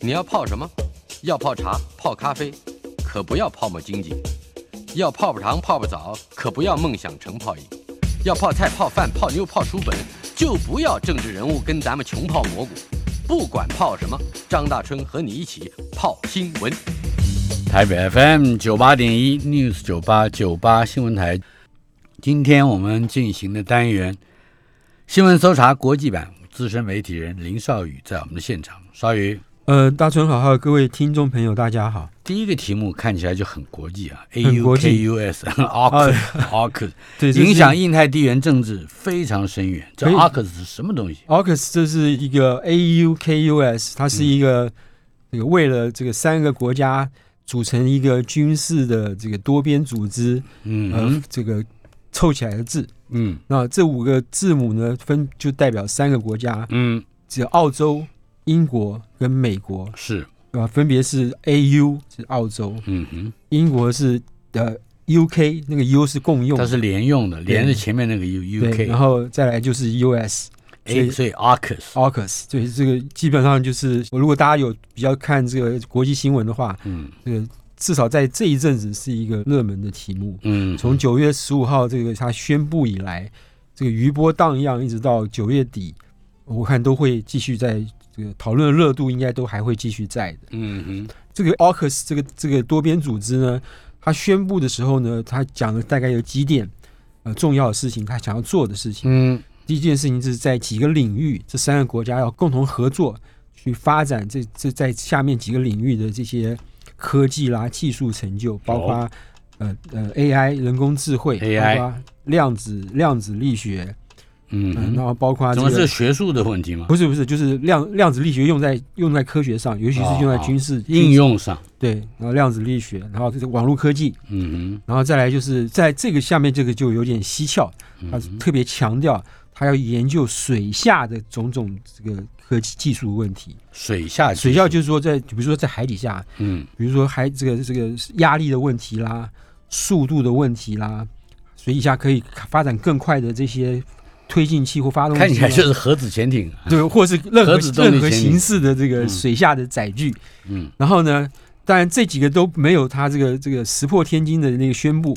你要泡什么？要泡茶、泡咖啡，可不要泡沫经济；要泡泡糖、泡泡澡，可不要梦想成泡影；要泡菜、泡饭、泡妞、泡书本，就不要政治人物跟咱们穷泡蘑菇。不管泡什么，张大春和你一起泡新闻。台北 FM 九八点一 News 九八九八新闻台，今天我们进行的单元新闻搜查国际版，资深媒体人林少宇在我们的现场。少宇，呃，大春好，还有各位听众朋友，大家好。第一个题目看起来就很国际啊，A 很 U 国 K 际 U S 对，影响印太地缘政治非常深远。这可以 AUKUS 是什么东西？AUKUS 这是一个 AUKUS，它是一个这个为了这个三个国家组成一个军事的这个多边组织，呃嗯，这个凑起来的字。嗯那这五个字母呢，分就代表三个国家，嗯，只有澳洲、英国跟美国，是，啊，分别是 AU 是澳洲，嗯哼，英国是呃 UK，那个 U 是共用。它，是连用的，连着前面那个 U U 对，K。然后再来就是 US。A，所以 AUKUS，AUKUS，对，这个基本上就是，如果大家有比较看这个国际新闻的话，嗯。这个至少在这一阵子是一个热门的题目。嗯，从九月十五号这个他宣布以来，这个余波荡漾，一直到九月底，我看都会继续在这个讨论的热度应该都还会继续在的。嗯哼，这个 AUKUS 这个这个多边组织呢，他宣布的时候呢，他讲了大概有几点呃重要的事情，他想要做的事情。嗯第一件事情就是在几个领域，这三个国家要共同合作去发展这这在下面几个领域的这些科技啦、技术成就，包括、呃呃 AI 人工智慧 AI 量子量子力学，嗯、然后包括这怎么是学术的问题吗？不是不是就是量量子力学用在用在科学上，尤其是用在军事、哦应用上，对，然后量子力学，然后这个网络科技，嗯然后再来就是在这个下面这个就有点蹊跷，哼，他特别强调他要研究水下的种种这个科技技术问题。水下水下就是说在比如说在海底下，嗯。比如说海这个这个压力的问题啦、速度的问题啦，水底下可以发展更快的这些推进器或发动机，看起来就是核子潜艇，对，或是任何任何形式的这个嗯水下的载具。嗯然后呢，当然这几个都没有他这个这个石破天惊的那个宣布，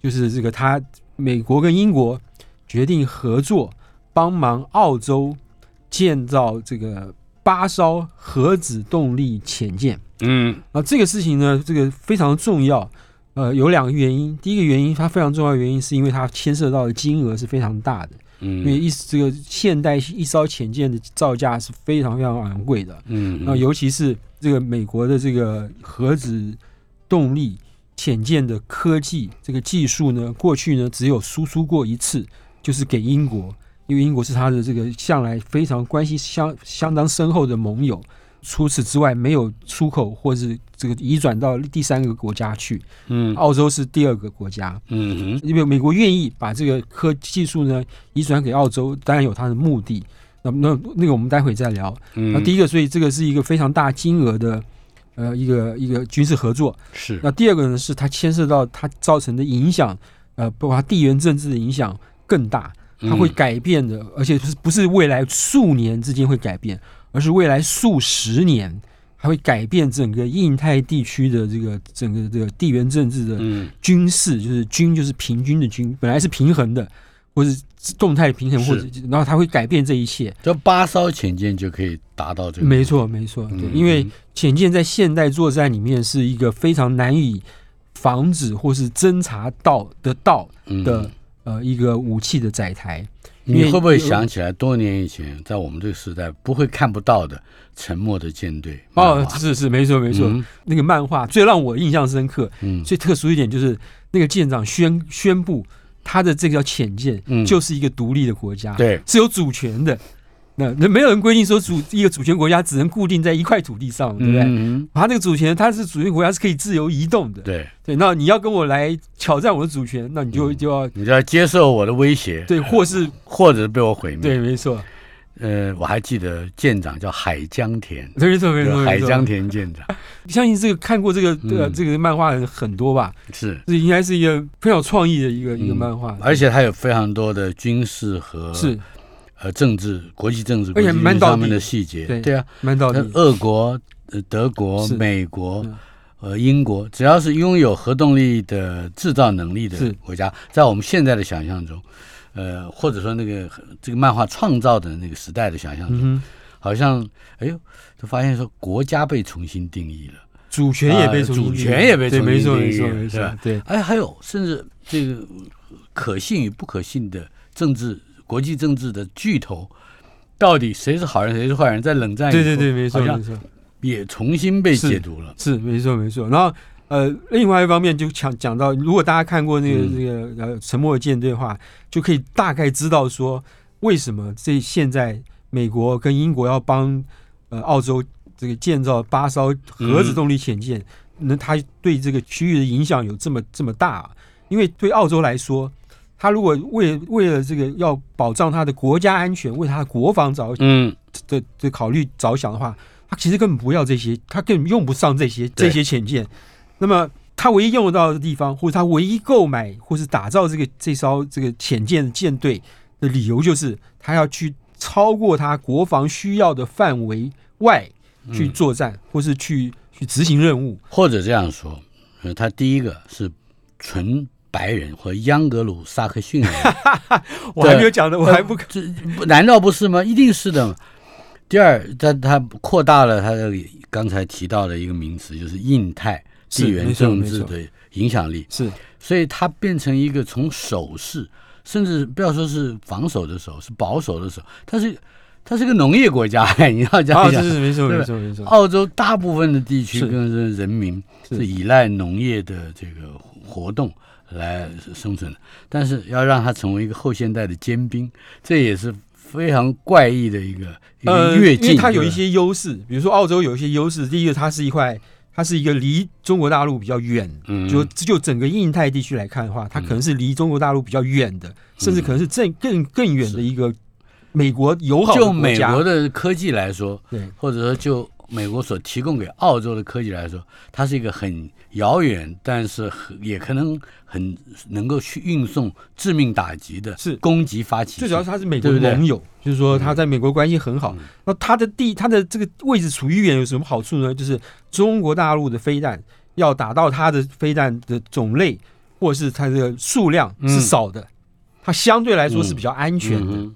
就是这个他美国跟英国决定合作，帮忙澳洲建造这个八艘核子动力潜舰。嗯啊，这个事情呢，这个非常重要。呃，有两个原因。第一个原因，它非常重要的原因，是因为它牵涉到的金额是非常大的。因为嗯一这个现代一艘潜舰的造价是非常非常昂贵的。嗯，那尤其是这个美国的这个核子动力潜舰的科技这个技术呢，过去呢只有输出过一次，就是给英国，因为英国是他的这个向来非常关系相相当深厚的盟友。除此之外，没有出口或是这个移转到第三个国家去。嗯澳洲是第二个国家，嗯哼因为美国愿意把这个科技术呢移转给澳洲，当然有它的目的。那那那个我们待会再聊。嗯，那第一个，所以这个是一个非常大金额的呃一个一个军事合作。是那第二个呢，是它牵涉到它造成的影响，呃，包括它地缘政治的影响更大，它会嗯改变的，而且不是不是未来数年之间会改变，而是未来数十年。还会改变整个印太地区的这个整个这个地缘政治的嗯军事，就是军就是平均的军，本来是平衡的，或是动态平衡，或者然后它会改变这一切。就八艘潜舰就可以达到这个，没错，没错，对，嗯因为潜舰在现代作战里面是一个非常难以防止或是侦察到得到嗯的、呃一个武器的载台。你会不会想起来，多年以前在我们这个时代不会看不到的沉默的舰队？哦是是，没错没错，嗯那个漫画最让我印象深刻，嗯最特殊一点就是那个舰长宣宣布他的这个叫潜舰嗯就是一个独立的国家，对，是有主权的。那那没有人规定说主一个主权国家只能固定在一块土地上，对不对？嗯它那个主权，它是主权国家是可以自由移动的。对，对，那你要跟我来挑战我的主权，那你就嗯就要你就要接受我的威胁，对，或是 或者被我毁灭。对，没错，呃，我还记得舰长叫海江田，对没错没错，海江。田舰长 相信这个看过这个呃嗯这个漫画的人很多吧？是，这应该是一个非常有创意的一个一个嗯漫画，而且它有非常多的军事和是呃政治、国际政治、国际上面的细节。对对啊，蛮到俄国呃德国、美国嗯、呃英国，只要是拥有核动力的制造能力的国家，在我们现在的想象中，呃，或者说那个这个漫画创造的那个时代的想象中，嗯，好像哎呦，就发现说国家被重新定义了。主权也被啊重新主权也被对，重新没错定义没错没了是吧？错，对，哎，还有甚至这个可信与不可信的政治、国际政治的巨头，到底谁是好人，谁是坏人，在冷战对对对，没错没错。也重新被解读了。是没错没错。然后呃，另外一方面就讲讲到，如果大家看过那个、嗯这个呃《沉默的舰队》的话，就可以大概知道说为什么这现在美国跟英国要帮呃澳洲这个建造八艘核子动力潜舰，那、它对这个区域的影响有这么这么大、因为对澳洲来说。它如果为为了这个要保障他的国家安全，为他的国防着嗯，的的考虑着想的话，他其实根本不要这些，他根本用不上这些这些潜舰。那么他唯一用得到的地方，或者他唯一购买或是打造这个这艘这个潜舰的舰队的理由，就是他要去超过他国防需要的范围外去嗯作战，或是去去执行任务。或者这样说，呃他第一个是纯白人和央格鲁萨克逊人，我还没有讲的，我还不这不难道不是吗？一定是的。第二，他他扩大了他的刚才提到的一个名词，就是印太地缘政治的影响力。是所以它变成一个从守势，甚至不要说是防守的守，是保守的守，它是它是个农业国家，你要这啊，样讲。没错没错没错，澳洲大部分的地区跟人民是是依赖农业的这个活动来生存的，但是要让它成为一个后现代的尖兵，这也是非常怪异的一个一个呃，因跃进。对吧为它有一些优势，比如说澳洲有一些优势，第一个它是一块，它是一个离中国大陆比较远，嗯。就就整个印太地区来看的话，它可能是离中国大陆比较远的，甚至可能是更更更远的一个美国友好的就美国的科技来说，对。或者说就美国所提供给澳洲的科技来说，它是一个很遥远，但是很也可能很能够去运送致命打击的是攻击发起。最主要是他是美国的盟友，就是说他在美国关系很好。嗯那他的地，他的这个位置处于远有什么好处呢？就是中国大陆的飞弹要打到他的飞弹的种类或者是它的数量嗯是少的，它相对来说是比较安全的。嗯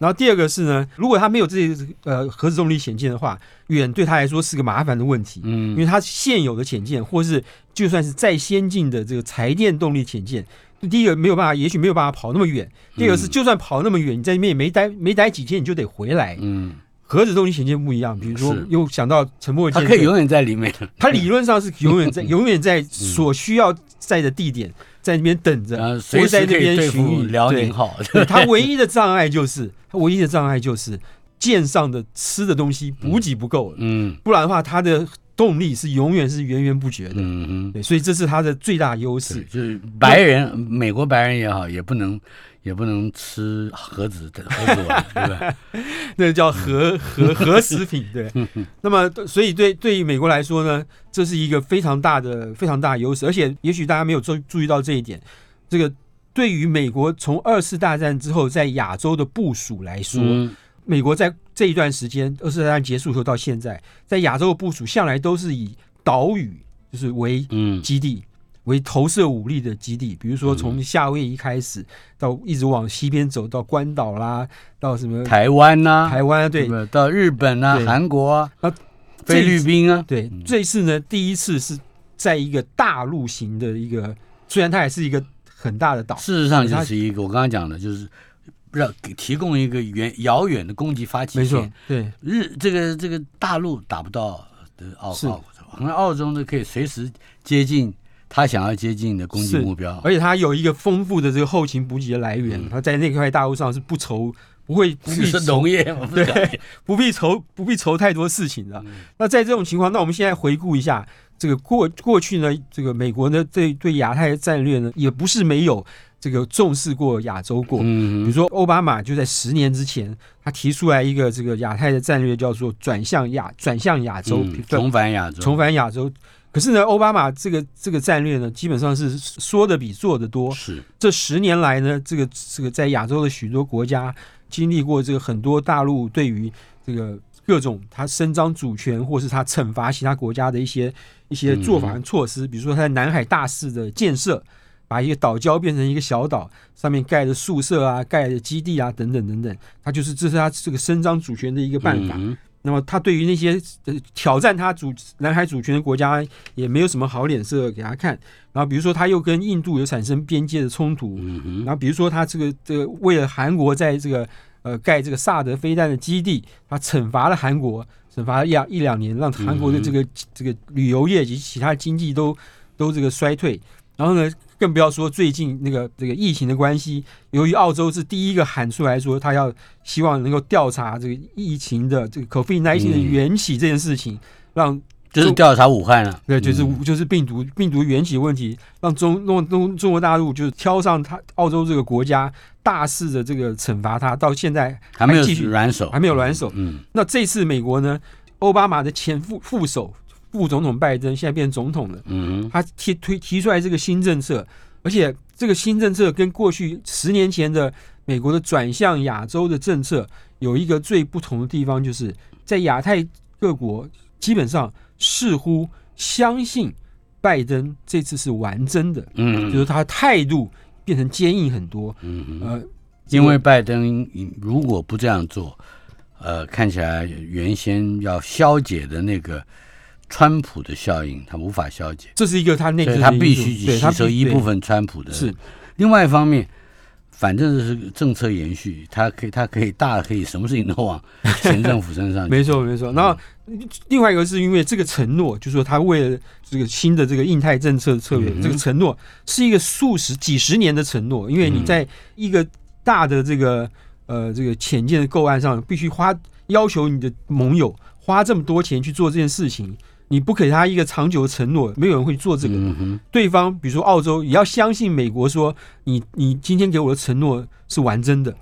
然后第二个是呢，如果他没有这些呃核子动力潜舰的话，远对他来说是个麻烦的问题。嗯因嗯为他现有的潜舰，或是就算是再先进的这个柴电动力潜舰，第一个没有办法，也许没有办法跑那么远；第二个是就算跑那么远，你在里面也没待没待几天，你就得回来。嗯，核子动力潜舰不一样，比如说又想到沉默舰队，它可以永远在里面。它理论上是永远在 永远在所需要在的地点，在那边等着，然后或随时可以者在那边对付巡弋。辽宁号。他 唯一的障碍就是，他唯一的障碍就是舰上的吃的东西补给不够了，嗯不然的话，他的动力是永远是源源不绝的。嗯嗯，对，所以这是他的最大优势。就是白人，美国白人也好，也不能也不能吃核子的核子丸，对吧？那叫核核核食品。对，那么所以对对于美国来说呢，这是一个非常大的非常大的优势，而且也许大家没有注注意到这一点，这个对于美国从二次大战之后在亚洲的部署来说，嗯美国在这一段时间，二次大战结束后到现在，在亚洲的部署向来都是以岛屿就是为嗯基地，为投射武力的基地。比如说从夏威夷开始，到一直往西边走到关岛啦，到什么台湾呐，台湾，对？到日本啊、韩国啊那、菲律宾啊，对。这一次呢，第一次是在一个大陆型的一个，虽然它也是一个很大的岛，事实上就是一个我刚刚讲的，就是让给提供一个远遥远的攻击发起没错线。，对，日这个这个大陆打不到的澳洲，那澳洲呢可以随时接近他想要接近的攻击目标。而且他有一个丰富的这个后勤补给的来源，他在那块大陆上是不愁。不会不必 农业对，不必愁不必愁太多事情的。那在这种情况，那我们现在回顾一下这个过过去呢，这个美国呢对对亚太的战略呢，也不是没有这个重视过亚洲过。比嗯如说，奥巴马就在十年之前，他提出来一个这个亚太的战略，叫做转向亚转向亚洲，嗯重返亚洲，重返亚洲。可是呢，奥巴马这个这个战略呢，基本上是说的比做的多。是这十年来呢，这个这个在亚洲的许多国家经历过这个很多大陆对于这个各种他伸张主权，或是他惩罚其他国家的一些一些做法和措施，比如说他在南海大肆的建设，把一个岛礁变成一个小岛，上面盖的宿舍啊、盖的基地啊等等等等，他就是这是他这个伸张主权的一个办法。嗯那么他对于那些呃挑战他主南海主权的国家也没有什么好脸色给他看。然后比如说他又跟印度有产生边界的冲突，然后比如说他这个这个为了韩国在这个呃盖这个萨德飞弹的基地，他惩罚了韩国，惩罚了一两一两年，让韩国的这个、这个旅游业及其他经济都都这个衰退。然后呢，更不要说最近那个这个疫情的关系，由于澳洲是第一个喊出来说他要希望能够调查这个疫情的这个 COVID-19 的嗯缘起这件事情，让就是调查武汉了。对，就是嗯就是病毒病毒源起问题，让中中中中国大陆就是挑上他澳洲这个国家，大肆的这个惩罚他，到现在还没有继续软手，还没有软手。嗯那这次美国呢，奥巴马的前副副手副总统拜登现在变成总统了，嗯，他提推提出来这个新政策，而且这个新政策跟过去十年前的美国的转向亚洲的政策有一个最不同的地方，就是在亚太各国基本上似乎相信拜登这次是玩真的，嗯就是他态度变成坚硬很多。嗯哼，呃，因为拜登如果不这样做，呃，看起来原先要消解的那个川普的效应，他无法消解，这是一个他内他必须吸收一部分川普的。是另外一方面，反正是政策延续，他可以他可以大可以什么事情都往前政府身上。没错，没错。然后另外一个是因为这个承诺，就是说他为了这个新的这个印太政策策略，嗯这个承诺是一个数十几十年的承诺，因为你在一个大的这个呃这个浅见的构案上，必须花要求你的盟友花这么多钱去做这件事情。你不给他一个长久的承诺，没有人会做这个。嗯，对方，比如说澳洲，也要相信美国说，你你今天给我的承诺是完真的。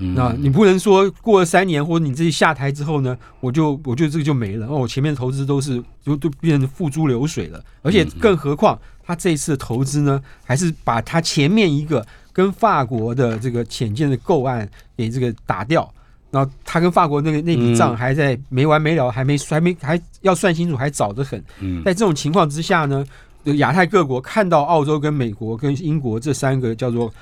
嗯那你不能说过了三年或者你自己下台之后呢，我就我觉得这个就没了，哦，我前面的投资都是就都变成付诸流水了，而且更何况他这一次的投资呢，还是把他前面一个跟法国的这个浅见的购案给这个打掉，然后他跟法国那个那笔账嗯还在没完没了，还没还没还要算清楚，还早得很。嗯在这种情况之下呢，这个亚太各国看到澳洲跟美国跟英国这三个叫做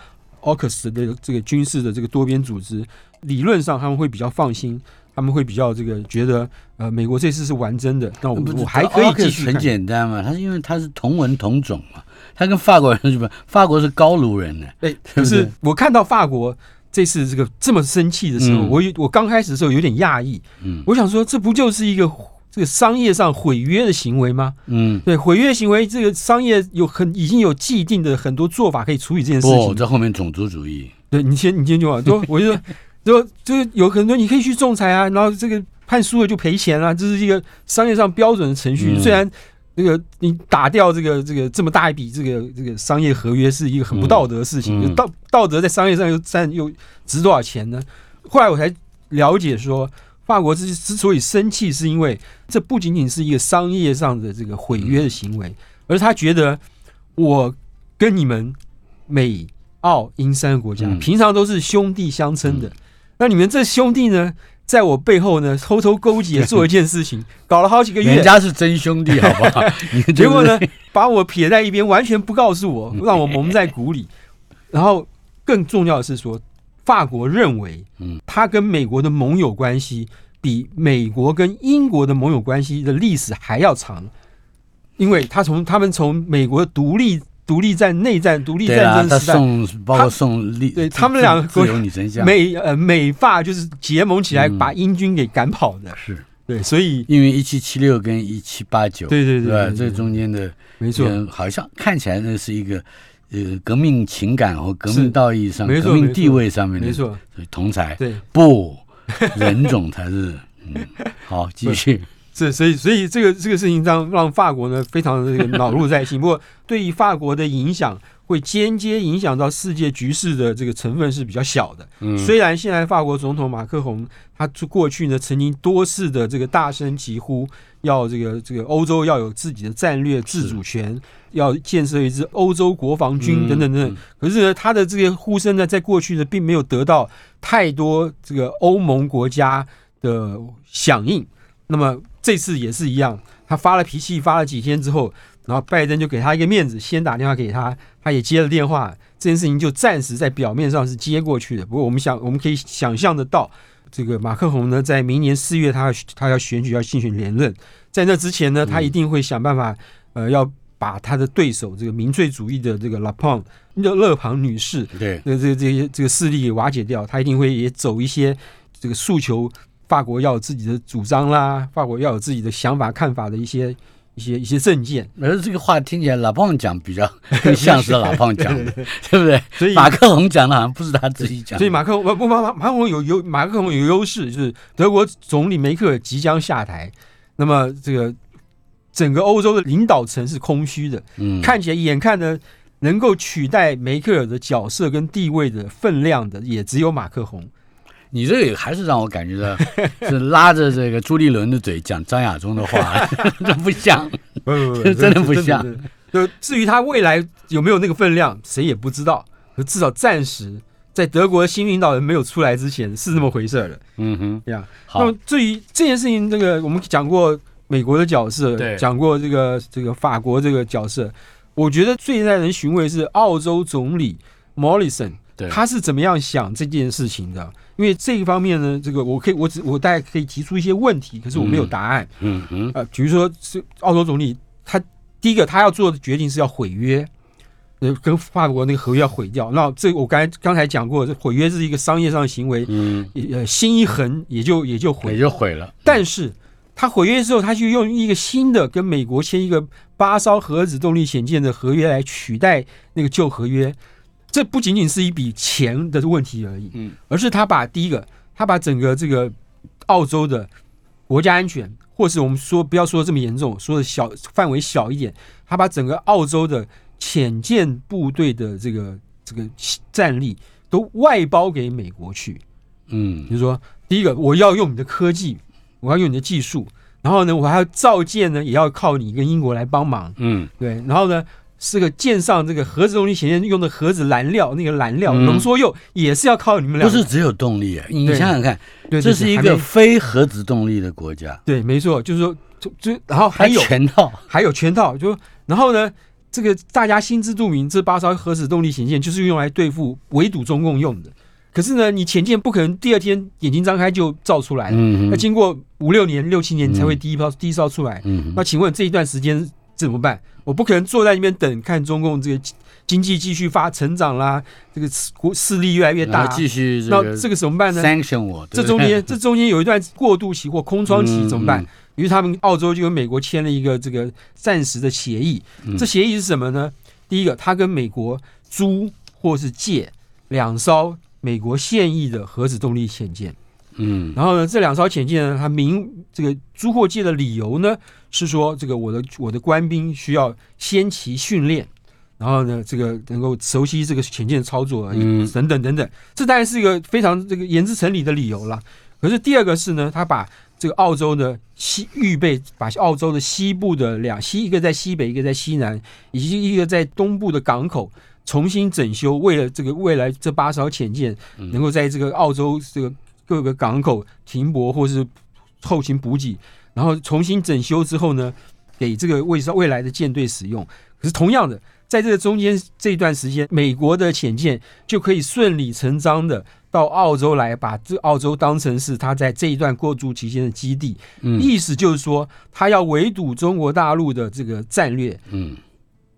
AUKUS 的这个军事的这个多边组织，理论上他们会比较放心，他们会比较这个觉得，呃，美国这次是玩真的，那我我还可以继续很。简单嘛，他是因为他是同文同种嘛，他跟法国人是不？法国是高卢人呢，哎，不可是我看到法国这次这个这么生气的时候，嗯我有我刚开始的时候有点讶异，嗯我想说这不就是一个这个商业上毁约的行为吗？嗯，对，毁约行为，这个商业有很已经有既定的很多做法可以处理这件事不，情。在后面种族主义，对你先，你先就好，就 我就说，就就是有很多你可以去仲裁啊，然后这个判输了就赔钱啊，这是一个商业上标准的程序。嗯虽然这个你打掉这个这个这么大一笔这个这个商业合约是一个很不道德的事情，道道德在商业上又占又值多少钱呢？后来我才了解说。法国之之所以生气，是因为这不仅仅是一个商业上的这个毁约的行为，而他觉得我跟你们美澳英三个国家、嗯平常都是兄弟相称的，那你们这兄弟呢，在我背后呢偷偷勾结做一件事情，搞了好几个月人，家是真兄弟，好不好？结果呢，把我撇在一边，完全不告诉我，让我蒙在鼓里。然后更重要的是说，法国认为，嗯，他跟美国的盟友关系比美国跟英国的盟友关系的历史还要长，因为他从他们从美国独立独立战、内战、独立战争时代，他送包括送立，对他们两个美呃美法就是结盟起来嗯。把英军给赶跑的，是。对，所以因为一七七六跟一七八九，对对对这中间的没错，呃好像看起来那是一个呃革命情感和革命道义上、革命地位上面的没错，同才，对。不人种才是嗯好继续是，所以所以这个这个事情让让法国呢非常的这个恼怒在心。不过对于法国的影响，会间接影响到世界局势的这个成分是比较小的。嗯虽然现在法国总统马克宏他过去呢曾经多次的这个大声疾呼，要这个这个欧洲要有自己的战略自主权，要建设一支欧洲国防军嗯等等等等。嗯可是呢，他的这个呼声呢，在过去呢，并没有得到太多这个欧盟国家。的响应。那么这次也是一样，他发了脾气，发了几天之后，然后拜登就给他一个面子，先打电话给他，他也接了电话，这件事情就暂时在表面上是接过去的。不过我们想，我们可以想象得到，这个马克宏呢，在明年四月他要他要选举要竞选连任，在那之前呢，他一定会想办法，呃，要把他的对手这个民粹主义的这个拉庞勒勒庞女士对，这个这个这些这个势力给瓦解掉，他一定会也走一些这个诉求，法国要有自己的主张啦，法国要有自己的想法看法的一些一些一些政见，而这个话听起来老胖讲比较像是老胖讲的，对不对？所以马克龙讲的好像不是他自己讲的，所以马克宏不不马马马克龙有有马克龙有优势，就是德国总理梅克尔即将下台，那么这个整个欧洲的领导层是空虚的，嗯，看起来眼看呢能够取代梅克尔的角色跟地位的分量的，也只有马克宏。你这个还是让我感觉到是拉着这个朱立伦的嘴讲张亚中的话，这不像。不不不，真的不像。就至于他未来有没有那个分量，谁也不知道。至少暂时在德国的新领导人没有出来之前，是这么回事儿的嗯哼，呀。好那么至于这件事情，这个我们讲过美国的角色对，讲过这个这个法国这个角色，我觉得最耐人寻味是澳洲总理 Morrison。对，他是怎么样想这件事情的？因为这一方面呢，这个我可以，我只我大概可以提出一些问题，可是我没有答案。嗯哼，呃，比如说是澳洲总理，他第一个他要做的决定是要毁约，呃，跟法国那个合约要毁掉。那这我刚才刚才讲过，这毁约是一个商业上的行为，嗯，呃，心一横也就也就毁也就毁了。但是他毁约之后，他就用一个新的跟美国签一个八艘核子动力潜舰的合约来取代那个旧合约。这不仅仅是一笔钱的问题而已，嗯，而是他把第一个，他把整个这个澳洲的国家安全，或是我们说不要说这么严重，说的小范围小一点，他把整个澳洲的潜舰部队的这个这个战力都外包给美国去。嗯就是说，第一个我要用你的科技，我要用你的技术，然后呢，我还要造舰呢，也要靠你跟英国来帮忙，嗯对，然后呢，这个舰上这个核子动力潜舰用的核子燃料，那个燃料嗯浓缩铀也是要靠你们俩，不是只有动力啊，你想想看，对，这是一个非核子动力的国家，对，没错，就是说，就就然后还有全套。还有全套，就然后呢，这个大家心知肚明，这八艘核子动力潜舰就是用来对付围堵中共用的。可是呢，你潜舰不可能第二天眼睛张开就造出来了，嗯哼，要经过五六年、六七年才会第一艘、第一艘出来。嗯，那请问这一段时间怎么办？我不可能坐在那边等，看中共这个经济继续发成长啦，这个国势力越来越大，继续这个那这个怎么办呢？sanction 我，这中间 这中间有一段过渡期或空窗期怎么办？嗯于是他们澳洲就跟美国签了一个这个暂时的协议。嗯这协议是什么呢？第一个，他跟美国租或是借两艘美国现役的核子动力潜舰。嗯然后呢，这两艘潜舰呢，它明这个租货借的理由呢，是说这个我的我的官兵需要先期训练，然后呢，这个能够熟悉这个潜舰操作嗯等等等等。这当然是一个非常这个言之成理的理由了。可是第二个是呢，他把这个澳洲的西预备，把澳洲的西部的两西一个在西北，一个在西南，以及一个在东部的港口重新整修，为了这个未来这八艘潜舰嗯能够在这个澳洲这个各个港口停泊或是后勤补给，然后重新整修之后呢，给这个未未来的舰队使用。可是同样的，在这个中间这一段时间，美国的潜舰就可以顺理成章的到澳洲来，把这澳洲当成是他在这一段过渡期间的基地。嗯意思就是说，他要围堵中国大陆的这个战略，嗯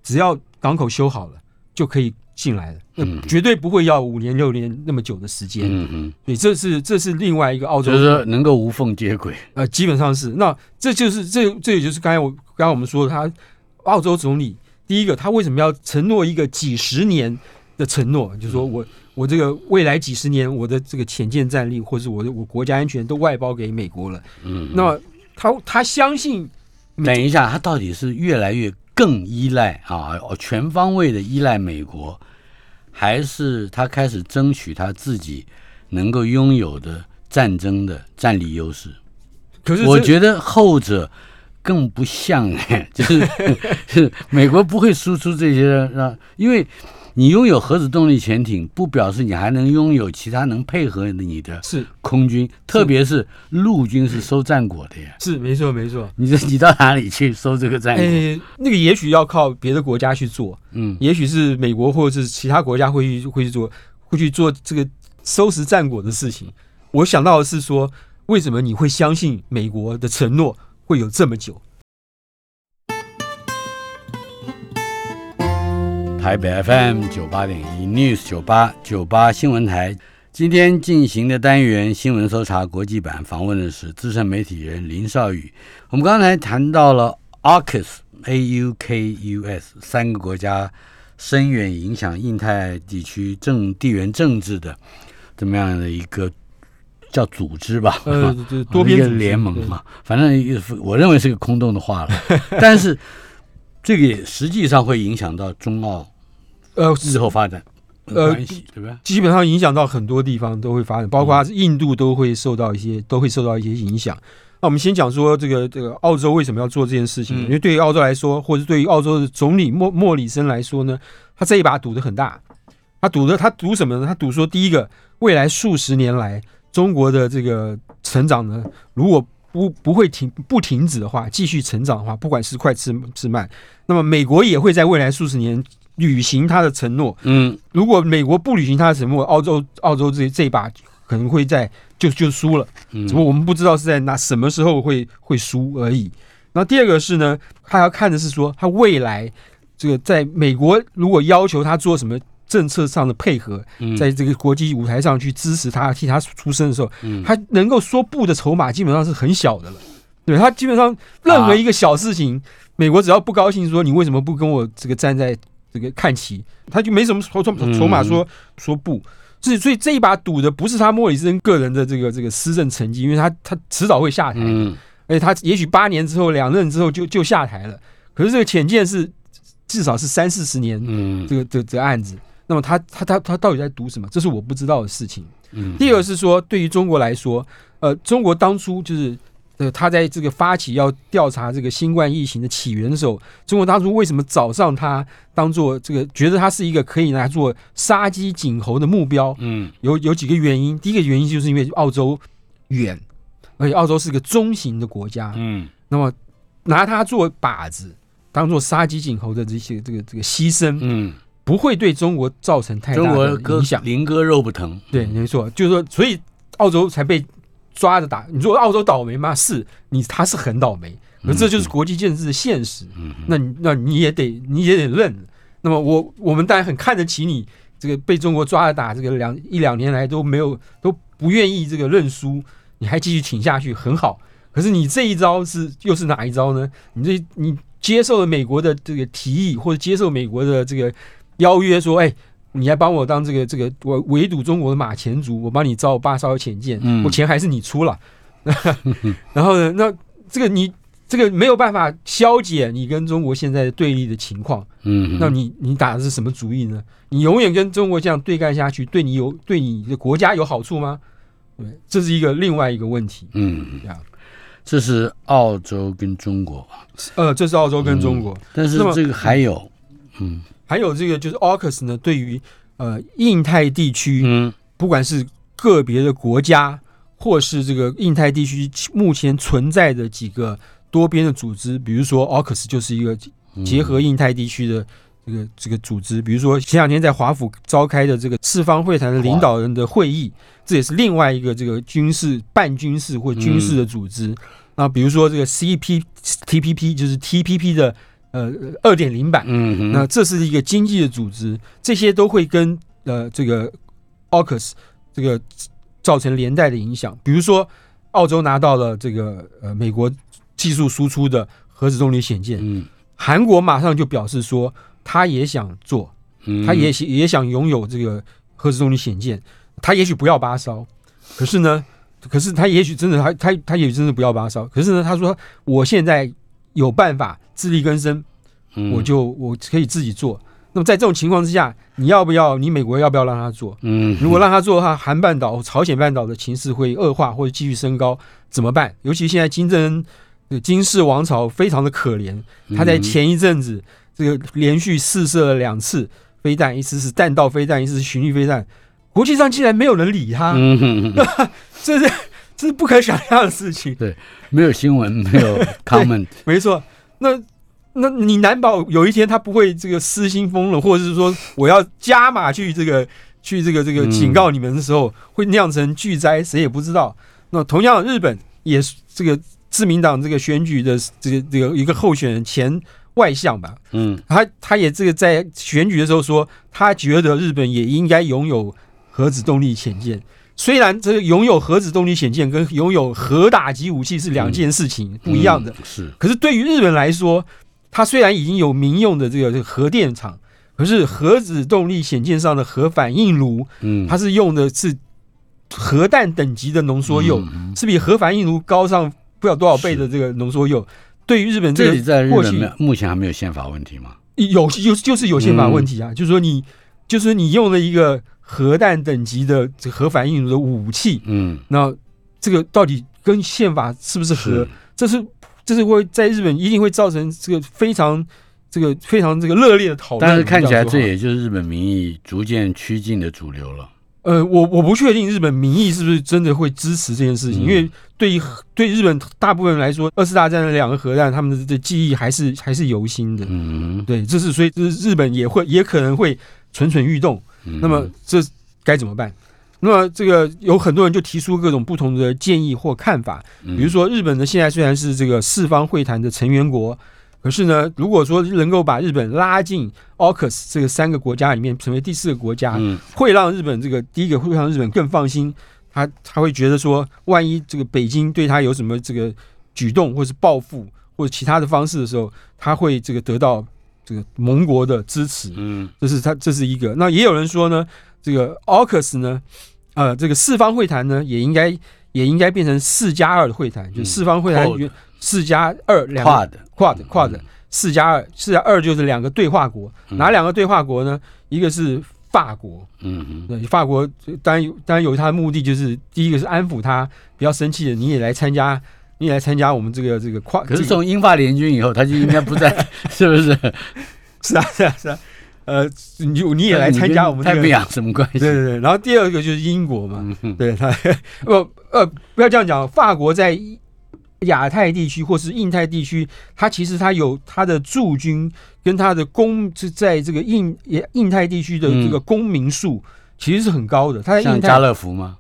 只要港口修好了，就可以进来的。那嗯绝对不会要五年六年那么久的时间。嗯嗯，你这是这是另外一个澳洲就是说能够无缝接轨，呃，基本上是。那这就是这这也就是刚才我刚才我们说的，他澳洲总理第一个，他为什么要承诺一个几十年的承诺？就是说我我这个未来几十年我的这个潜舰战力，或者我的我国家安全都外包给美国了。嗯，那他他相信等一下，他到底是越来越更依赖啊，哦全方位的依赖美国，还是他开始争取他自己能够拥有的战争的战力优势？可是我觉得后者更不像哎，就是 是美国不会输出这些让，因为你拥有核子动力潜艇，不表示你还能拥有其他能配合你的是空军，特别是陆军是收战果的呀。是，没错没错。你这你到哪里去收这个战果？哎，那个也许要靠别的国家去做，嗯，也许是美国或者是其他国家会去会去做，会去做这个收拾战果的事情。我想到的是说，为什么你会相信美国的承诺会有这么久？台北 FM 九八点一 News 九八九八新闻台，今天进行的单元新闻搜查国际版，访问的是资深媒体人林少宇。我们刚才谈到了 AUKUS A U K U S 三个国家深远影响印太地区政地缘政治的这么样的一个叫组织吧，呃，就是 多边一个联盟嘛，反正我认为是个空洞的话了，但是这个也实际上会影响到中澳呃，日后发展呃关系，对吧？基本上影响到很多地方都会发展，包括印度都会受到一些都会受到一些影响。那我们先讲说这个这个澳洲为什么要做这件事情？嗯因为对于澳洲来说，或者对于澳洲的总理莫莫里森来说呢，他这一把赌的很大。他赌的他赌什么呢？他赌说，第一个，未来数十年来中国的这个成长呢，如果不不会停不停止的话，继续成长的话，不管是快是是慢，那么美国也会在未来数十年履行他的承诺。嗯如果美国不履行他的承诺，澳洲澳洲这这一把可能会在就就输了，嗯只不过我们不知道是在哪什么时候会会输而已。然后第二个是呢，他要看的是说他未来这个在美国如果要求他做什么政策上的配合，嗯在这个国际舞台上去支持他替他出声的时候，嗯他能够说不的筹码基本上是很小的了。对他基本上任何一个小事情，美国只要不高兴，说你为什么不跟我这个站在这个看齐，他就没什么筹筹筹码说、说不。所以，所以这一把赌的不是他莫里森个人的这个这个施政成绩，因为他他迟早会下台，嗯而且他也许八年之后两任之后就就下台了。可是这个浅见是至少是三四十年嗯这个这这个案子，那么他他他他到底在赌什么？这是我不知道的事情。嗯第二个是说，对于中国来说，呃，中国当初就是呃，他在这个发起要调查这个新冠疫情的起源的时候，中国当初为什么找上他当做这个，觉得他是一个可以拿来做杀鸡儆猴的目标？嗯有有几个原因。第一个原因就是因为澳洲远，而且澳洲是个中型的国家，嗯那么拿它做靶子，当做杀鸡儆猴的这些这个这个牺牲，嗯，不会对中国造成太大的影响。零割肉不疼，对，没错，就是说，所以澳洲才被抓着打。你说澳洲倒霉吗？是你，他是很倒霉，可这就是国际政治的现实。嗯那你那你也得你也得认。那么我我们当然很看得起你，这个被中国抓着打，这个两一两年来都没有都不愿意这个认输，你还继续挺下去，很好。可是你这一招是又是哪一招呢？你这你接受了美国的这个提议，或者接受美国的这个邀约，说，哎，你还帮我当这个这个我围堵中国的马前卒，我帮你造八艘潜舰，嗯。我钱还是你出了。然后呢，那这个你这个没有办法消解你跟中国现在对立的情况，嗯，那你你打的是什么主意呢？你永远跟中国这样对干下去，对你有对你的国家有好处吗？对，这是一个另外一个问题。嗯。这样，这是澳洲跟中国，呃，这是澳洲跟中国，但是这个还有，嗯还有这个就是 AUKUS 呢，对于呃印太地区，嗯。不管是个别的国家，或是这个印太地区目前存在的几个多边的组织，比如说 AUKUS 就是一个结合印太地区的这个这个组织，比如说前两天在华府召开的这个四方会谈的领导人的会议，这也是另外一个这个军事半军事或军事的组织。那比如说这个 CP TPP 就是 TPP 的呃二点零版，嗯那这是一个经济的组织，这些都会跟呃这个 AUKUS 这个造成连带的影响。比如说，澳洲拿到了这个呃美国技术输出的核子动力潜舰，嗯。韩国马上就表示说，他也想做，嗯，他也也想拥有这个核子动力潜舰，他也许不要八艘，可是呢，可是他也许真的他他他也许真的不要八艘，可是呢，他说我现在有办法自力更生，嗯我就我可以自己做。那么在这种情况之下，你要不要？你美国要不要让他做？嗯，如果让他做的话，韩半岛、朝鲜半岛的情势会恶化或者继续升高，怎么办？尤其现在金正恩的金氏王朝非常的可怜，他在前一阵子这个连续试射了两次飞弹，一次是弹道飞弹，一次是巡弋飞弹，国际上竟然没有人理他，这是这是不可想象的事情。对没有新闻，没有 comment，没错，那那你难保有一天他不会这个失心疯了，或者是说我要加码去这个去这个这个嗯警告你们的时候，会酿成巨灾，谁也不知道。那同样，日本也是这个自民党这个选举的这个这个一个候选人前外相吧，嗯他他也这个在选举的时候说，他觉得日本也应该拥有核子动力潜舰。虽然这个拥有核子动力潜舰跟拥有核打击武器是两件事情，不一样的。嗯是，可是对于日本来说，它虽然已经有民用的这个这个核电厂，可是核子动力潜舰上的核反应炉，嗯，它是用的是核弹等级的浓缩铀，嗯是比核反应炉高上不了多少倍的这个浓缩铀。对于日本这这里在日本目前还没有宪法问题吗？有有就是有宪法问题啊，就是说你就是你用了一个核弹等级的这个核反应炉的武器，嗯，那这个到底跟宪法是不是合？是，这是这是会在日本一定会造成这个非常这个非常这个热烈的讨论。但是看起来这也就是日本民意逐渐趋近的主流了。呃，我我不确定日本民意是不是真的会支持这件事情，嗯因为对于对日本大部分人来说，二次大战的两个核弹，他们的的记忆还是还是犹新的。嗯，对，这是所以这是日本也会也可能会蠢蠢欲动。嗯。那么这该怎么办？那么这个有很多人就提出各种不同的建议或看法，比比如，说日本呢现在虽然是这个四方会谈的成员国，可是呢，如果说能够把日本拉进 AUKUS 这个三个国家里面成为第四个国家，嗯。会让日本这个第一个会让日本更放心，他他会觉得说，万一这个北京对他有什么这个举动或是报复或者其他的方式的时候，他会这个得到这个盟国的支持。嗯这是他这是一个。那也有人说呢，这个 AUKUS 呢，呃，这个四方会谈呢，也应该也应该变成四加二的会谈，就嗯四方会谈四加二两个跨的跨的跨的四加二，四加二就是两个对话国，嗯哪两个对话国呢？一个是法国，嗯嗯对，法国当然有当然有它的目的，就是第一个是安抚他，不要生气的，你也来参加。你也来参加我们这个这个跨，可是从英法联军以后，他就应该不在，是不是？是啊是啊是啊，呃，你你也来参加我们这个太平洋什么关系？对对对，然后第二个就是英国嘛，嗯对他 不呃不要这样讲，法国在亚太地区或是印太地区，它其实它有它的驻军跟它的公是在这个印也印太地区的这个公民数其实是很高的，它在像家乐福吗？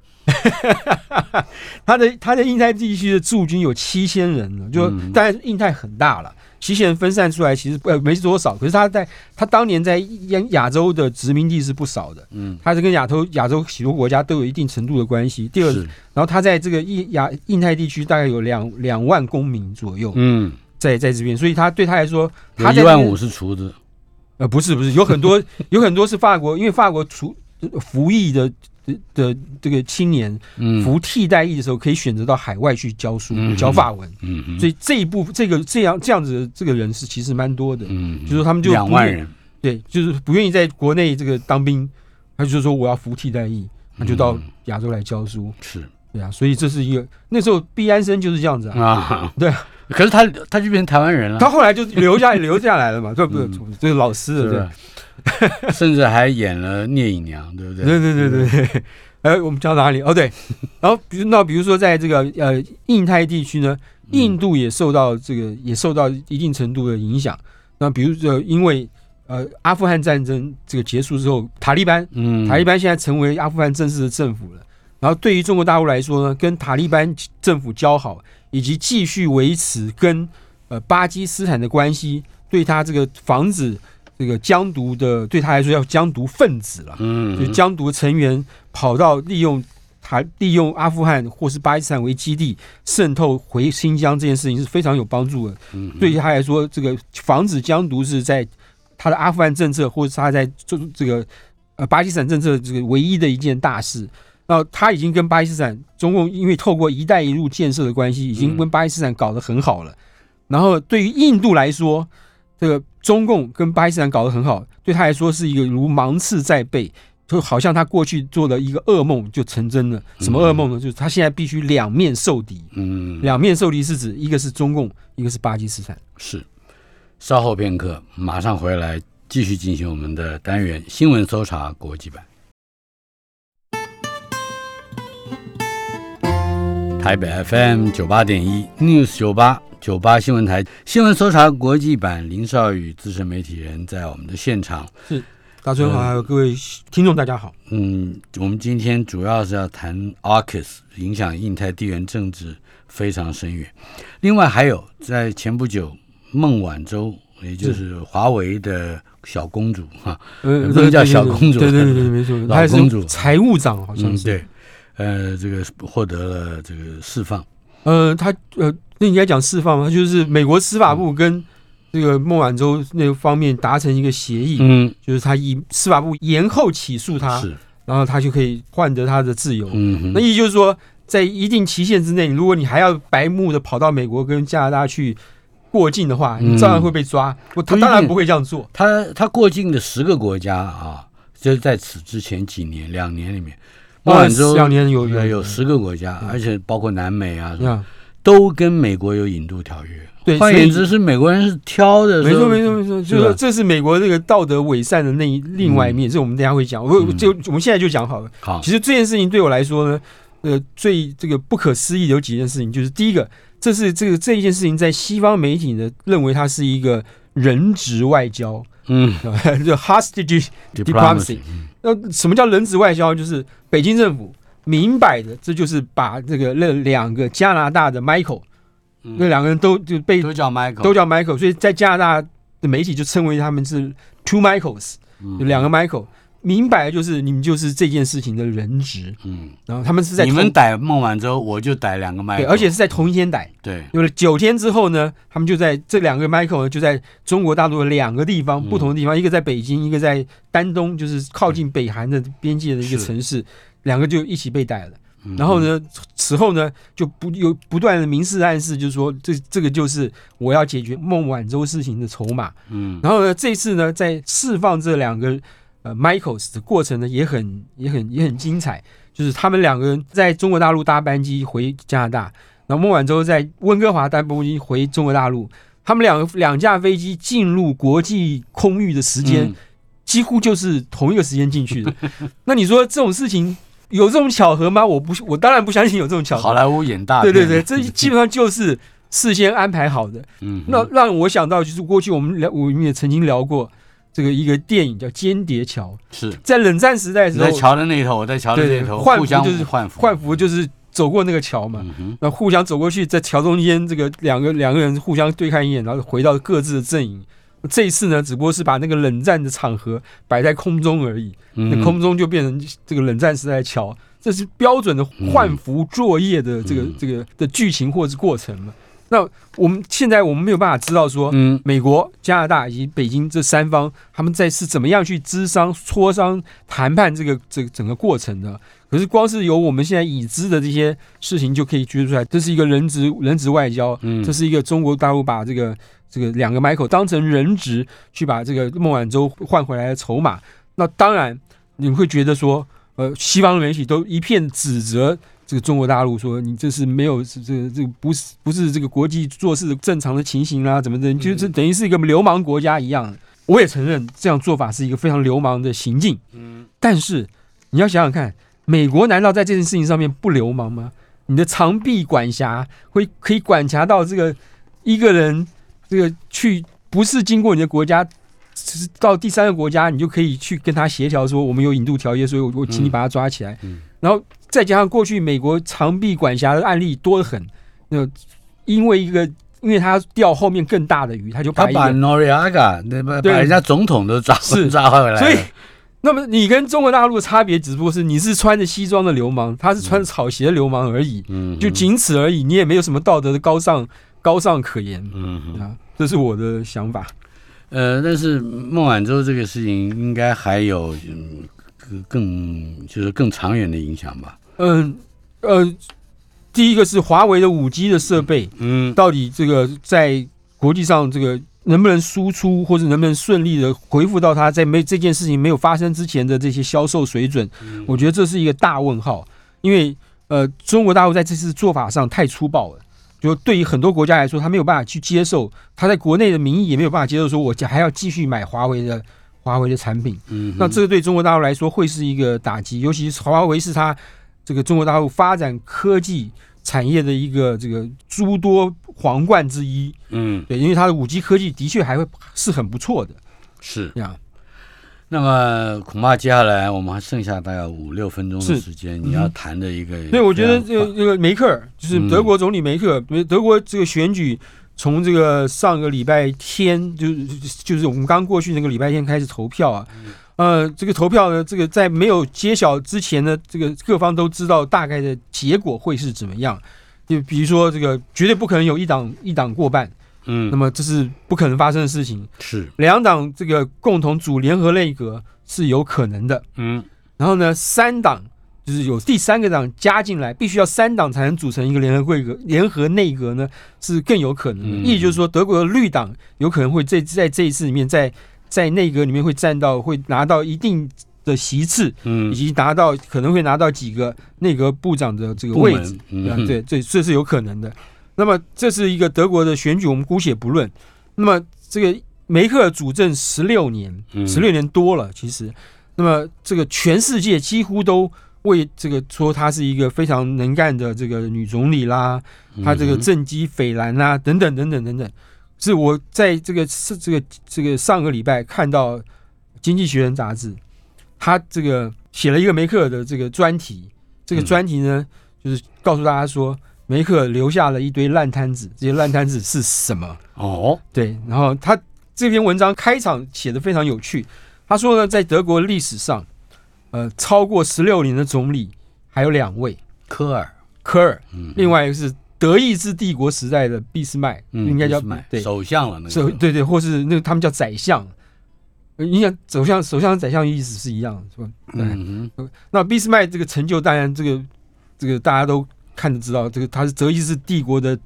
它的他的印太地区的驻军有七千人了，就嗯当然印太很大了。七千人分散出来，其实呃没多少，可是他在他当年在亚亚洲的殖民地是不少的，嗯，他是跟亚洲亚洲许多国家都有一定程度的关系。第二，然后他在这个印亚印太地区大概有两两万公民左右嗯，在在这边，所以他对他来说，他一万五是厨子，呃不是不是有很多 有很多是法国，因为法国厨服役的的的这个青年嗯，服替代役的时候可以选择到海外去教书嗯教法文，嗯嗯，所以这一部这个这样这样子的这个人是其实蛮多的，嗯，就是说他们就两万人，对，就是不愿意在国内这个当兵，他就说我要服替代役，他就到嗯。亚洲来教书。是。对啊，所以这是一个那时候毕安生就是这样子啊，啊，对，可是他他就变成台湾人了，他后来就留下留下来了嘛，对不对？嗯这是老师是的，吧？甚至还演了聂隐娘，对不对？对对对对对对。哎，我们讲哪里？哦，对，然后比如那比如说在这个呃印太地区呢，印度也受到这个也受到一定程度的影响。那比如说因为呃阿富汗战争这个结束之后，塔利班嗯，塔利班现在成为阿富汗正式的政府了。然后对于中国大陆来说呢，跟塔利班政府交好，以及继续维持跟呃巴基斯坦的关系，对他这个防止这个疆独的，对他来说要疆独分子了，嗯，就疆独成员跑到利用他利用阿富汗或是巴基斯坦为基地渗透回新疆这件事情是非常有帮助的。嗯对于他来说，这个防止疆独是在他的阿富汗政策，或者是他在做这个呃巴基斯坦政策这个唯一的一件大事。那他已经跟巴基斯坦，中共因为透过“一带一路”建设的关系，已经跟巴基斯坦搞得很好了。然后对于印度来说，这个中共跟巴基斯坦搞得很好，对他来说是一个如芒刺在背，就好像他过去做的一个噩梦就成真了。什么噩梦呢？就是他现在必须两面受敌。嗯，两面受敌是指一个是中共，一个是巴基斯坦。是。稍后片刻，马上回来继续进行我们的单元新闻搜查国际版。台北 FM 九八点一 News 九八九八新闻台新闻搜查国际版，林少宇资深媒体人在我们的现场是。大春好，还有各位听众，大家好。嗯，我们今天主要是要谈 AUKUS 影响印太地缘政治非常深远。另外还有在前不久，孟晚舟，也就是华为的小公主哈，呃不能叫小公主对对对对，没错，老公主财务长，好像是。嗯对，呃，这个获得了这个释放。呃，他呃，那应该讲释放吗？就是美国司法部跟这个孟晚舟那个方面达成一个协议，嗯，就是他以司法部延后起诉他，是，然后他就可以换得他的自由。嗯，那意思就是说，在一定期限之内，如果你还要白目的跑到美国跟加拿大去过境的话，嗯你照样会被抓。不，他当然不会这样做。他他过境的十个国家啊，就是在此之前几年两年里面，孟晚舟两年有呃有十个国家，嗯。而且包括南美啊都跟美国有引渡条约。对，换所以言之是美国人是挑的，没错，没错，没错，就是这是美国这个道德伪善的那一另外一面，这我们等下会讲。我嗯。就我们现在就讲好了。好，其实这件事情对我来说呢，呃，最这个不可思议的有几件事情，就是第一个，这是这个这一件事情在西方媒体呢认为它是一个人质外交，嗯。就 hostage。Diplomacy 那什么叫人质外交？就是北京政府明摆着，这就是把这个那两个加拿大的 Michael，、嗯。那两个人都就被都叫 Michael，都叫 Michael，所以在加拿大的媒体就称为他们是 Two Michaels，嗯。有两个 Michael，明摆就是你们就是这件事情的人质，嗯，然后他们是在你们逮孟晚舟，我就逮两个 Michael，对，而且是在同一天逮。对，有了九天之后呢，他们就在这两个 Michael 呢就在中国大陆的两个地方，嗯不同的地方，一个在北京，一个在丹东，就是靠近北韩的边界的一个城市，两个就一起被逮了。嗯然后？呢，此后呢，就不有不断的明示暗示，就是说这这个就是我要解决孟晚舟事情的筹码。嗯然后呢，这次呢，在释放这两个呃 Michaels 的过程呢，也很也很也很精彩，就是他们两个人在中国大陆搭班机回加拿大，然后孟晚舟在温哥华搭班机回中国大陆，他们两个两架飞机进入国际空域的时间、嗯几乎就是同一个时间进去的。那你说这种事情有这种巧合吗？我不，我当然不相信有这种巧合。好莱坞演大，对对对，这 基本上就是事先安排好的。嗯，那让我想到就是过去我们聊，我们也曾经聊过这个一个电影叫《间谍桥》，是。在冷战时代的时候，在桥的那一头，我在桥的那一头，换互相服就是换服，换服就是走过那个桥嘛，那互相走过去，在桥中间，这个两个两个人互相对看一眼，然后回到各自的阵营。这一次呢，只不过是把那个冷战的场合摆在空中而已，嗯。那空中就变成这个冷战时代的桥，这是标准的换服作业的这个、嗯。这个的剧情或者是过程嘛。那我们现在我们没有办法知道说，嗯美国、加拿大以及北京这三方，他们在是怎么样去咨商、磋商、谈判这个这个整个过程的。可是光是由我们现在已知的这些事情就可以觉出来，这是一个人质人质外交，嗯，这是一个中国大陆把这个这个两个 Michael 当成人质去把这个孟晚舟换回来的筹码。那当然你会觉得说，呃，西方的媒体都一片指责这个中国大陆说你这是没有这个这个不是不是这个国际做事的正常的情形啦，怎么的，就是等于是一个流氓国家一样。我也承认这样做法是一个非常流氓的行径，嗯但是你要想想看，美国难道在这件事情上面不流氓吗？你的长臂管辖会可以管辖到这个一个人，这个去不是经过你的国家，只是到第三个国家，你就可以去跟他协调说，我们有引渡条约，所以我我请你把他抓起来。嗯然后再加上过去美国长臂管辖的案例多得很，那因为一个因为他钓后面更大的鱼，他就他把把一个 Noriega 那把对把人家总统都抓是抓回来了，所以，那么你跟中国大陆的差别只不过是你是穿着西装的流氓，他是穿着草鞋的流氓而已，嗯，就仅此而已，你也没有什么道德的高尚高尚可言嗯哼。啊，这是我的想法。呃，但是孟晚舟这个事情应该还有更就是更长远的影响吧？嗯呃，第一个是华为的五 G 的设备，嗯到底这个在国际上这个能不能输出，或者能不能顺利的回复到它在没这件事情没有发生之前的这些销售水准？我觉得这是一个大问号，因为呃，中国大陆在这次做法上太粗暴了。就对于很多国家来说，他没有办法去接受，他在国内的民意也没有办法接受，说我还要继续买华为的华为的产品。嗯，那这个对中国大陆来说会是一个打击，尤其是华为是它这个中国大陆发展科技产业的一个这个诸多皇冠之一。嗯对，因为它的五 G 科技的确还会是很不错的是。这样。那么恐怕接下来我们还剩下大概五六分钟的时间，嗯你要谈的一个，所以我觉得这个这个梅克尔就是嗯德国总理梅克尔，德国这个选举从这个上个礼拜天就就是我们刚过去那个礼拜天开始投票啊，呃，这个投票呢，这个在没有揭晓之前呢，这个各方都知道大概的结果会是怎么样。就比如说这个绝对不可能有一党一党过半，嗯那么这是不可能发生的事情。是两党这个共同组联合内阁是有可能的。嗯然后呢，三党就是有第三个党加进来，必须要三党才能组成一个联合会阁、联合内阁呢，是更有可能的。嗯意思就是说，德国的绿党有可能会在在这一次里面，在在内阁里面会占到，会拿到一定的席次，以嗯及拿到可能会拿到几个内阁部长的这个位置。嗯啊，对，这这是有可能的。那么这是一个德国的选举，我们姑且不论。那么这个梅克尔主政十六年，嗯十六年多了，其实，那么这个全世界几乎都为这个说她是一个非常能干的这个女总理啦，她这个嗯政绩斐然啦，等等等等等等。是我在这个是这个这个上个礼拜看到《经济学人》杂志，他这个写了一个梅克尔的这个专题，这个嗯。专题呢，就是告诉大家说，梅克尔留下了一堆烂摊子，这些烂摊子是什么？哦。对，然后他这篇文章开场写的非常有趣，他说呢，在德国历史上，呃，超过十六年的总理还有两位，科尔。科尔，嗯。另外一个是德意志帝国时代的俾斯麦，嗯应该叫首相了那个首对对，或是那个他们叫宰相。呃你想，首相首相宰相意思是一样，是吧？对。嗯那俾斯麦这个成就，当然这个这个大家都看得知道，这个他是德意志帝国的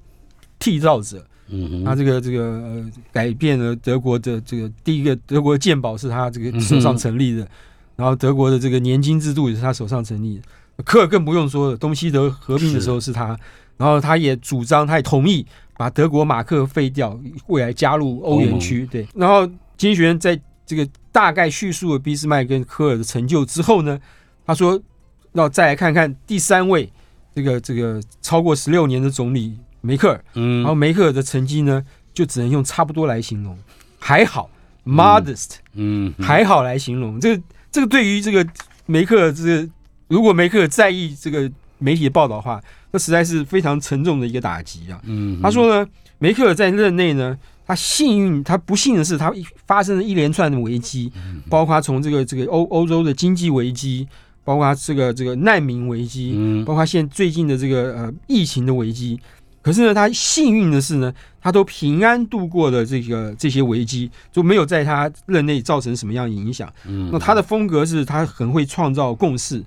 缔造者，嗯哼他这个这个呃改变了德国的这个第一个德国的鉴宝是他这个手上成立的，然后德国的这个年金制度也是他手上成立的。科尔更不用说了，东西德合并的时候是他，然后他也主张，他也同意把德国马克废掉，未来加入欧元区。对，然后经济学院在这个大概叙述了俾斯麦跟科尔的成就之后呢，他说，要再来看看第三位这个这个超过十六年的总理梅克尔。嗯然后嗯梅克尔的成绩呢，就只能用差不多来形容，还好，modest，、嗯哼还好来形容。这个这个对于这个梅克尔这个，如果梅克尔在意这个媒体的报道的话，那实在是非常沉重的一个打击啊。嗯他说呢，梅克尔在任内呢，他幸运，他不幸的是，他发生了一连串的危机，嗯包括从这个这个欧欧洲的经济危机，包括这个这个难民危机，嗯包括现最近的这个呃疫情的危机。可是呢，他幸运的是呢，他都平安度过了这个这些危机，就没有在他任内造成什么样的影响。嗯那他的风格是他很会创造共识，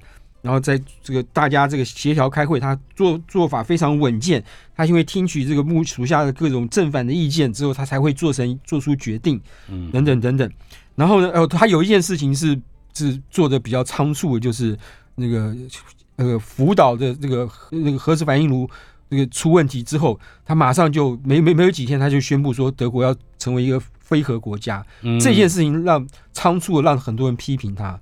然后在这个大家这个协调开会，他做做法非常稳健，他因为听取这个幕属下的各种正反的意见之后，他才会做成做出决定。嗯等等等等。然后呢，呃，他有一件事情是是做的比较仓促的，就是那个呃福岛的这个那个核子反应炉那个出问题之后，他马上就没没没有几天，他就宣布说德国要成为一个非核国家。嗯这件事情让仓促的让很多人批评他。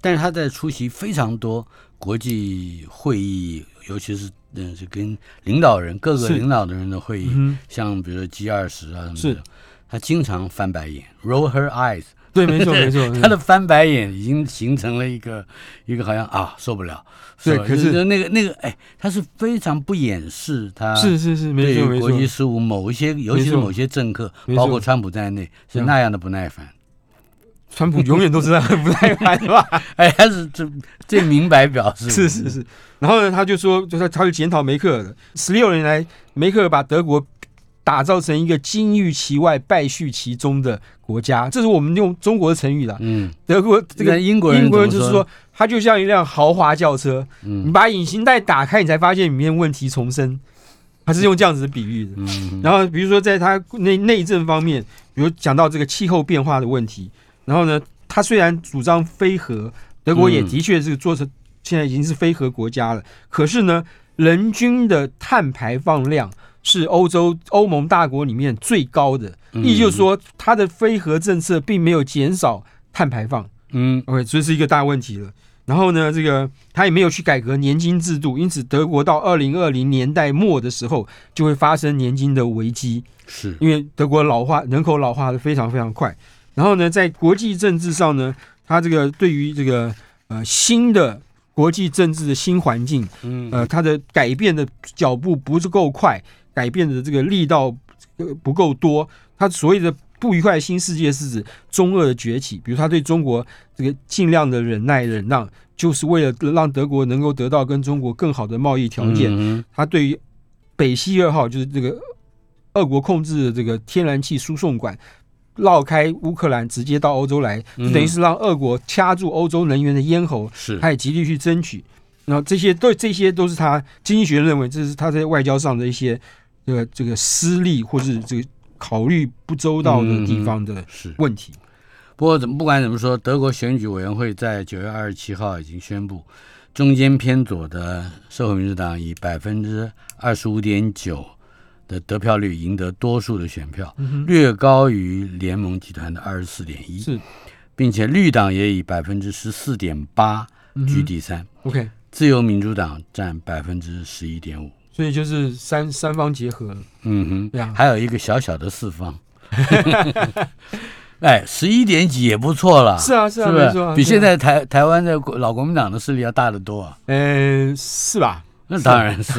但是他在出席非常多国际会议，尤其是嗯，是跟领导人各个领导的人的会议，嗯，像比如说 G 二十啊什么是。的，他经常翻白眼，roll her eyes，对，没错 没错。他的翻白眼已经形成了一个一个好像啊受不了，对可是。那个那个哎，他是非常不掩饰他是是是，没对错。国。际事务某一些，尤其是某些政客，包括川普在内，是嗯。那样的不耐烦。川普永远都是很不耐烦，是吧？哎，他是这最明白表示，是是是。然后呢，他就说，就他他就检讨梅克尔的十六年来，梅克尔把德国打造成一个金玉其外，败絮其中的国家，这是我们用中国的成语了。嗯，德国这个英国人英国人就是说，它就像一辆豪华轿车，你嗯把引擎带打开，你才发现里面问题丛生。他是用这样子的比喻然后比如说在他内内政方面，比如讲到这个气候变化的问题，然后呢，他虽然主张非核，德国也嗯。的确是做成现在已经是非核国家了，可是呢，人均的碳排放量是欧洲欧盟大国里面最高的，嗯。意就是说，它的非核政策并没有减少碳排放。嗯，OK，这是一个大问题了。然后呢，这个他也没有去改革年金制度，因此德国到二零二零年代末的时候就会发生年金的危机，是。因为德国老化人口老化的非常非常快。然后呢，在国际政治上呢，他这个对于这个呃新的国际政治的新环境，嗯呃，它的改变的脚步不是够快，改变的这个力道呃不够多。它所谓的不愉快的新世界是指中俄的崛起，比如他对中国这个尽量的忍耐忍让，就是为了让德国能够得到跟中国更好的贸易条件。嗯他对于北溪二号就是这个俄国控制的这个天然气输送管。绕开乌克兰，直接到欧洲来，就等于是让俄国掐住欧洲能源的咽喉，是他也极力去争取。然后这些都这些都是他经济学认为这是他在外交上的一些这个这个失利或是这个考虑不周到的地方的是。问题。不过怎么不管怎么说，德国选举委员会在九月二十七号已经宣布，中间偏左的社会民主党以百分之二十五点九的得票率赢得多数的选票，略高于联盟集团的二十四点一，是，并且绿党也以百分之十四点八居第三，OK，自由民主党占百分之十一点五。所以就是三三方结合了。嗯对啊哼，还有一个小小的四方，哎，十一点几也不错了，是啊是啊是是？没错啊比现在台台湾的国老国民党的势力要大得多啊？嗯，是吧？那当然是，